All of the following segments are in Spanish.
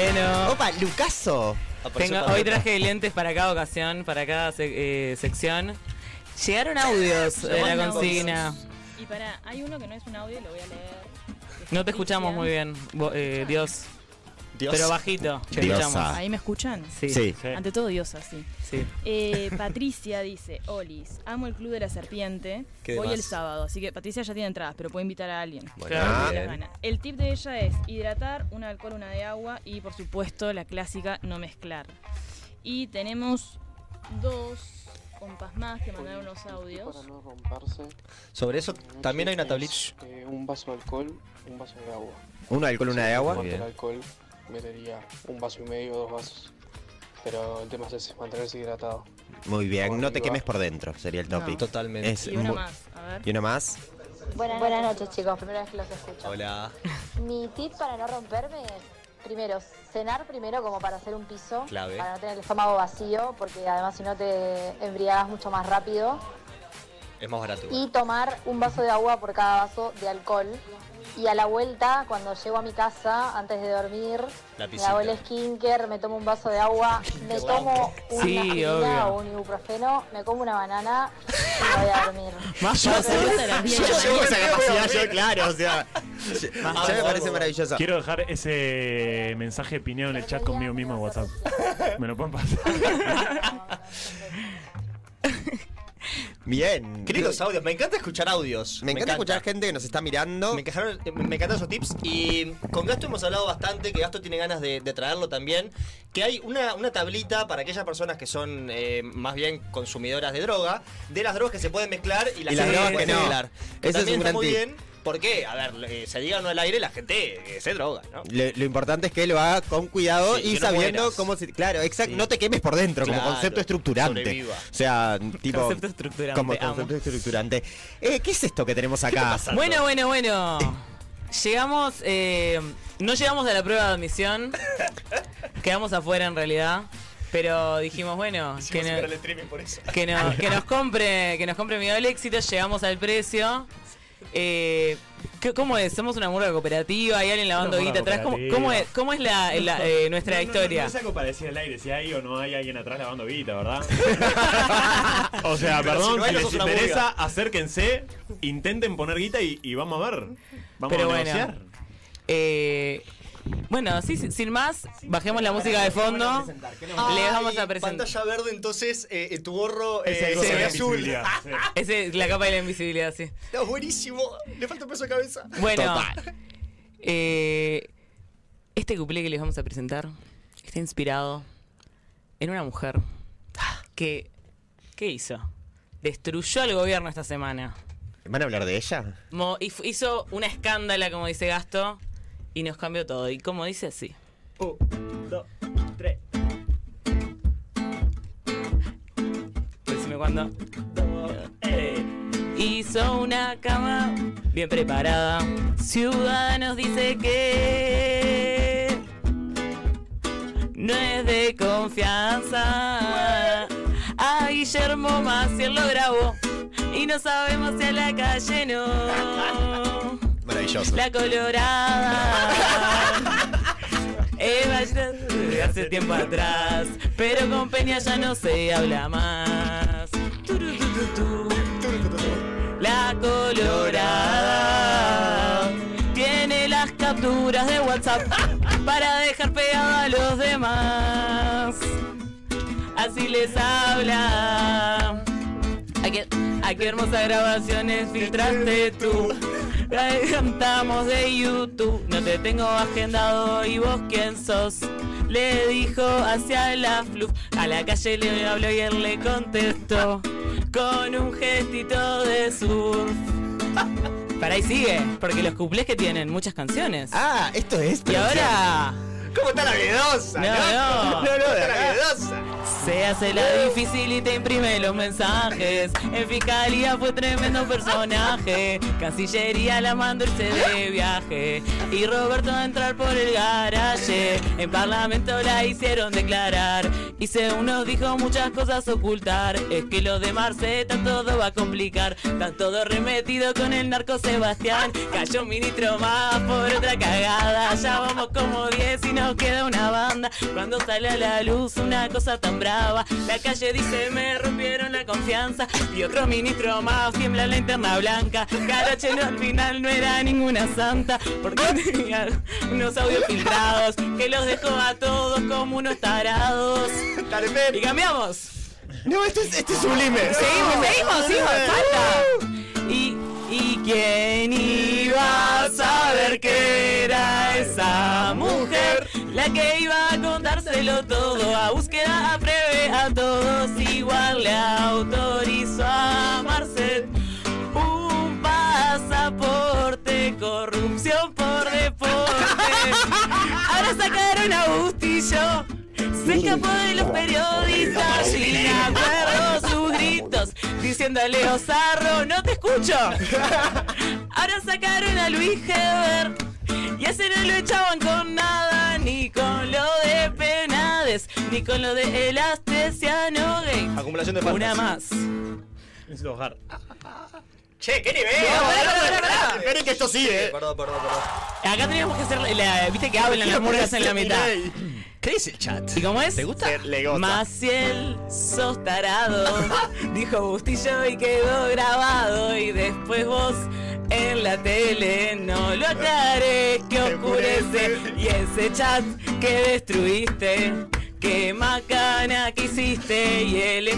Bueno. Opa, Lucaso. Tengo, hoy traje lentes para cada ocasión, para cada eh, sección. Llegaron audios de la consigna. Y para, hay uno que no es un audio, lo voy a leer. No te escuchamos muy bien, eh, Dios. Pero bajito. Diosa. escuchamos. ¿Ahí me escuchan? Sí. Sí. Ante todo, diosa, sí. Sí. Eh, Patricia dice, Olis, amo el Club de la Serpiente, ¿Qué voy demás? el sábado, así que Patricia ya tiene entradas, pero puede invitar a alguien. Bueno, Claro. Si bien. las gana. El tip de ella es hidratar, una de alcohol, una de agua y por supuesto la clásica no mezclar. Y tenemos dos compas más que mandaron unos audios. Para no romperse. Sobre eso también hay una tablita. Eh, un vaso de alcohol, un vaso de agua. Uno de alcohol, una de agua. El alcohol, metería un vaso y medio, dos vasos. Pero el tema es ese, mantenerse hidratado. Muy bien. No te quemes por dentro, sería el No. topic. Totalmente. Es Y una mu- más, a ver. ¿Y uno más? Buenas, noches chicos, primera vez que los escucho. Hola. Mi tip para no romperme es, primero, cenar primero como para hacer un piso, Clave. para no tener el estómago vacío, porque además si no te embriagas mucho más rápido. Es más barato. Y tomar un vaso de agua por cada vaso de alcohol. Y a la vuelta, cuando llego a mi casa, antes de dormir, La me hago el skinker, me tomo un vaso de agua, me tomo una Sí, o un ibuprofeno, me como una banana y me voy a dormir. Más Yo Yo llevo esa capacidad, yo, claro, o sea. Ya me parece maravilloso. Quiero dejar ese mensaje piñado en el chat conmigo mismo en WhatsApp. ¿Me lo pueden pasar? Bien. Qué lindos audios. Me encanta escuchar audios. Me encanta escuchar gente que nos está mirando. Me, encajaron- me encantan esos tips. Y con Gasto hemos hablado bastante, que Gasto tiene ganas de, de traerlo también. Que hay una, una tablita para aquellas personas que son eh, más bien consumidoras de droga, de las drogas que se pueden mezclar y las, Y las drogas que no. mezclar. Ese es un gran muy tip. bien. Porque, a ver, eh, se diga o no al aire, la gente eh, se droga, ¿no? Lo, lo importante es que lo haga con cuidado Sí, y que no sabiendo mueras. cómo se. Claro, exacto. Sí. No te quemes por dentro, como concepto estructurante. sobreviva. O sea, tipo. Concepto estructurante, Como amo. concepto estructurante. Eh, ¿Qué es esto que tenemos acá? Bueno, bueno, bueno. Llegamos, eh, no llegamos a la prueba de admisión. Quedamos afuera en realidad. Pero dijimos, bueno, que, no- streaming por eso. que, no- que nos compre, que nos compre miedo al éxito, llegamos al precio. Eh, ¿qué- ¿Cómo es? ¿Somos una murga cooperativa? ¿Hay alguien lavando guita atrás? ¿Cómo, es, cómo es la, la, eh, nuestra No, no, no, historia? No, es algo para decir al aire, si hay o no hay alguien atrás lavando guita, ¿verdad? o sea, Pero perdón, si hay, si les interesa, acérquense, intenten poner guita y, y vamos a ver. Vamos Pero a bueno. negociar. Eh, bueno, sí, sí, sin más, bajemos la música de fondo. Les vamos a presentar. Pantalla verde, entonces eh, eh, tu gorro Es eh, el de azul. sí. Esa es la capa de la invisibilidad, sí. No, buenísimo. Le falta un peso de cabeza. Bueno, eh, este couplé que les vamos a presentar está inspirado en una mujer que, ¿qué hizo? Destruyó al gobierno esta semana. ¿Van a hablar de ella? Mo- hizo una escándala, como dice Gasto, y nos cambió todo. Y como dice así. Un, dos, tres. Decime cuándo. Eh, Hizo una cama bien preparada. Ciudadanos dice que no es de confianza. A Guillermo Maciel lo grabó y no sabemos si a la calle no. Maravilloso. La colorada. De hace tiempo atrás, pero con Peña ya no se habla más. La colorada tiene las capturas de WhatsApp para dejar pegado a los demás. Así les habla. ¿A qué, a qué hermosas grabaciones filtraste tú? Cantamos de YouTube, no te tengo agendado y vos quién sos. Le dijo hacia la fluf, a la calle le habló y él le contestó con un gestito de surf. Para ahí sigue, porque los cuplés que tienen muchas canciones. Ah, esto es. y ahora ¿Cómo está la miedosa? No, no. no, no, está la. Se hace la difícil y te imprime los mensajes. En fiscalía fue tremendo personaje. Cancillería la mandó irse de viaje. Y Roberto a entrar por el garaje. En parlamento la hicieron declarar. Y según nos dijo muchas cosas ocultar. Es que lo de Marceta todo va a complicar. Están todos remetidos con el narco Sebastián. Cayó un ministro más por otra cagada. Ya vamos como 10 y no nos queda una banda. Cuando sale a la luz una cosa tan brava, la calle dice me rompieron la confianza. Y otro ministro más tiembla la linterna blanca. Caroche no, al final no era ninguna santa, porque tenía unos audios filtrados que los dejó a todos como unos tarados. Y cambiamos. No, este es, este es sublime. Seguimos, seguimos, seguimos, falta. Y, y quién iba a saber que era esa mujer la que iba a contárselo todo a búsqueda a breve a todos igual le autorizó a Marcet un pasaporte corrupción por deporte. Ahora sacaron a Bustillo se escapó de los periodistas. Sin acuerdo sus gritos diciendo a Leo no te escucho ahora sacaron a Luis Heber y ese no lo echaban con nada ni con lo de penades ni con lo de el astesiano gay Acumulación de faltas. una más Necesito bajar. Che, qué nivel. Esperen que esto sigue. eh. Perdón, perdón, perdón. acá teníamos que hacer la, viste que hablan las murgas en la mitad ¿Qué dice el chat? ¿Y cómo es? ¿Te gusta? Le gusta. Maciel, sos tarado, dijo Bustillo y quedó grabado. Y después vos en la tele no lo aclaré que oscurece. Y ese chat que destruiste, que macana que hiciste. Y el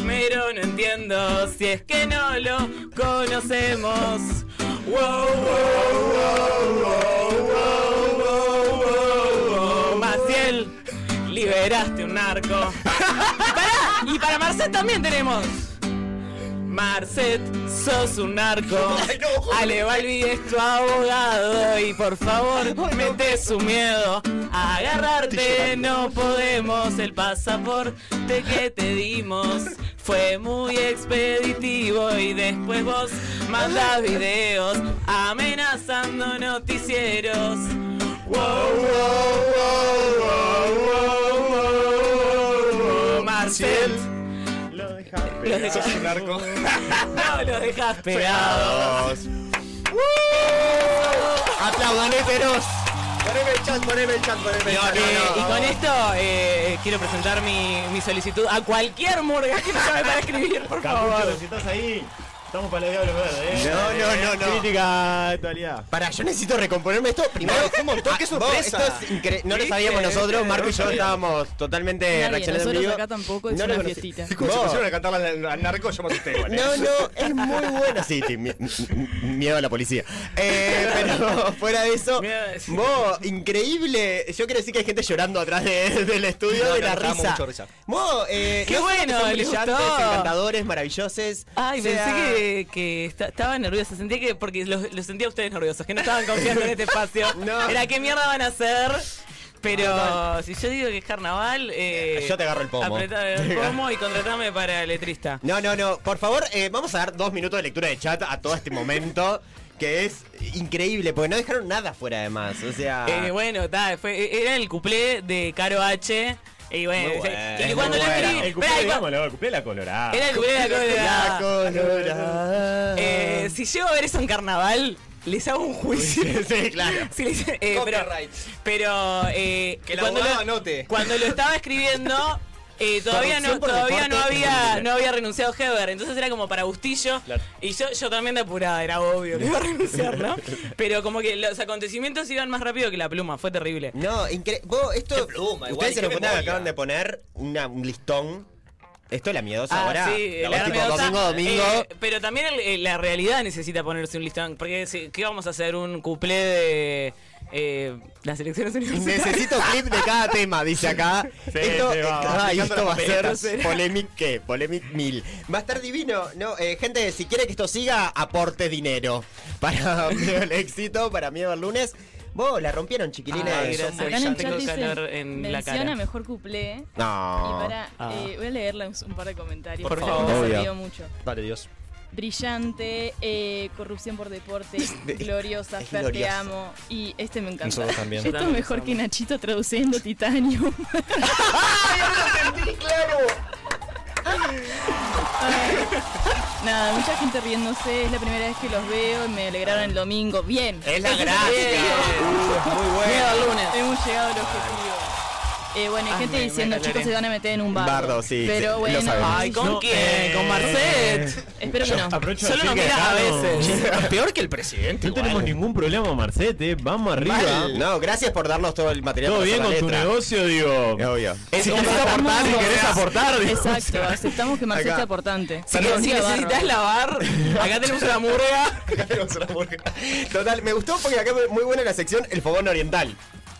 efímero no entiendo si es que no lo conocemos. Wow, wow, wow, wow, wow, wow, wow. Maciel, liberaste un narco. y para, y para Marcet también tenemos. Marcet, sos un narco. Ale Balbi es tu abogado. Y por favor, mete su miedo. A agarrarte no podemos. El pasaporte que te dimos fue muy expeditivo. Y después vos mandas videos amenazando noticieros. Wow, wow, wow, wow, wow, wow, Marcel. Lo dejas un narco. No, lo dejas pegado. Aplaudan, héteros. Poneme el chat, poneme el chat, poneme el chat. Eh, y con esto eh, quiero presentar mi, mi solicitud a cualquier murga que me llame para escribir, por Capucho, favor. si estás ahí, estamos para el diablo verde, ¿eh? No, no, no, no. Crítica actualidad. Para, yo necesito recomponerme esto. Primero, No, un montón, qué Ah, vos, sorpresa. esto es incre- No lo sabíamos nosotros, Marco y yo No estábamos totalmente reaccionando en vivo. acá tampoco, es No una fiestita. Vos. pusieron a al, narco, yo me asusté igual. No, no, es muy buena. Sí, sí, mi- mi- miedo a la policía. Eh, pero fuera de eso, vos, increíble. Yo quiero decir que hay gente llorando atrás de- del estudio No, de no, la damos risa. mucho risa. Vos, eh, Qué no bueno, son brillantes, encantadores, maravillosos. Ay, pensé que, que esta- estaba nerviosa. Sentía que, porque los, los sentía a ustedes nerviosos, que no estaban confiando en este espacio. No. Era qué mierda van a hacer. Pero si yo digo que es carnaval, eh, Yo te agarro el pomo. apretame el pomo y contratame para letrista. No, no, no. Por favor, eh, vamos a dar dos minutos de lectura de chat a todo este momento. Que es increíble, porque no dejaron nada fuera además. O sea. Eh, bueno, ta, fue, era el cuplé de Caro H. Y bueno, y cuando bueno. escribí. El cuplé, digámoslo, el la colorada. Era el cuplé de la La colorada. Eh, si llego a ver eso en carnaval, les hago un juicio. Sí, claro. Sí, les- eh, pero, eh, Que el cuando, abogado lo, anote. cuando lo estaba escribiendo, eh, todavía no, todavía no había, no había renunciado Heber, entonces era como para Bustillo. Claro. Y yo, yo también de apurada, era obvio que iba a renunciar, ¿no? Pero como que los acontecimientos iban más rápido que la pluma, fue terrible. No, increíble. Vos, esto. Qué pluma, igual, ustedes se lo cuentan que acaban de poner una- un listón. Esto es la miedosa Ah, ahora. sí, la la tipo domingo, domingo. eh, pero también el- eh, la realidad necesita ponerse un listón. Porque, ¿qué vamos a hacer? ¿Un cuplé de eh, las elecciones universitarias? Necesito clip de cada tema, dice acá. Sí, esto, sí, va, esto- va. ay, esto va a ser las polemic qué, polemic mil. Va a estar divino. No, eh, gente, si quiere que esto siga, aporte dinero. Para al éxito, para Miedo al lunes. Vos la rompieron, chiquilines. Ay, gracias. Acá en el Tengo calor la cara. mejor cuplé. No. Y para, Ah. eh, voy a leerle un, un par de comentarios. Por porque favor. Me sirvió mucho. Dale, Dios. Brillante, eh, corrupción por deporte, gloriosa, es Fer, te amo. Y este me encanta. Nosotros también. Esto es También mejor que Nachito traduciendo Titanium. Nada, mucha gente riéndose, es la primera vez que los veo y me alegraron el domingo. Bien. Es la gracia. Uh, muy bueno. Miedo al lunes. Hemos llegado al objetivo. Eh, bueno, hay Ay, gente me diciendo, chicos, se van a meter en un bardo. Bardo, sí, Pero lo bueno, sabemos. Ay, ¿con No, quién? eh, ¿Con Marcet? espero que no. Aprovecho Solo nos decir que miras a acá no- veces. Peor que el presidente. No tenemos ningún problema, Marcete. Vamos arriba. Mal. No, gracias por darnos todo el material. Todo para bien hacer con la tu letra. negocio, digo. Obvio. Es Si un querés bardo. aportar, si querés aportar, digo. Exacto, aceptamos que Marcel Acá. sea aportante. Si, Perdón, si necesitas lavar, acá tenemos una murga. Total, me gustó porque acá muy buena la sección El Fogón Oriental.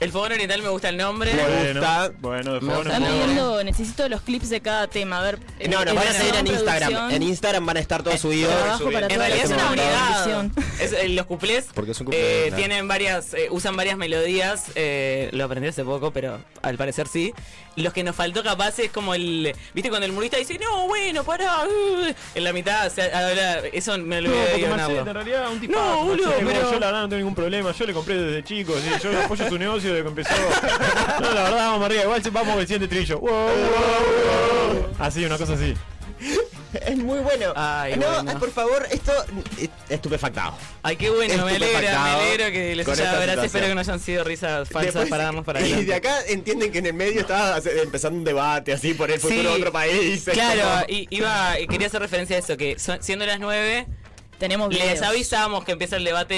El fogón oriental me gusta el nombre. Me Bueno, gusta. bueno, Me favor, gusta Están pidiendo, necesito los clips de cada tema. A ver. Eh, No, nos van a seguir en Instagram. En Instagram van a estar todos subidos. Trabajo para En realidad es una unidad. Es, eh, los cuplés eh, tienen varias, eh, usan varias melodías. eh, lo aprendí hace poco, pero al parecer sí. Los que nos faltó capaz es como el, viste cuando el murista dice no bueno pará, uh", en la mitad, o sea, ahora, eso me lo No, voy a porque guionarlo. Marcete, en realidad, un tipo. No, boludo, pero- Yo la verdad no tengo ningún problema. Yo le compré desde chico. ¿sí? Yo apoyo su negocio desde que empezó. No, la verdad, vamos arriba. Igual vamos con el siguiente trillo. Wow, wow, wow. Así, una cosa así. Es muy bueno. Ay, no, bueno. ay, por favor, esto eh, estupefactado. Ay, qué bueno, me alegra, me alegro que les haya gracias, espero que no hayan sido risas falsas Después- para darnos para Y adelante. de acá entienden que en el medio estaba hace- empezando un debate así por el futuro Sí, de otro país. Claro, como- y, iba, y quería hacer referencia a eso, que son- siendo las nueve, Tenemos les avisamos que empieza el debate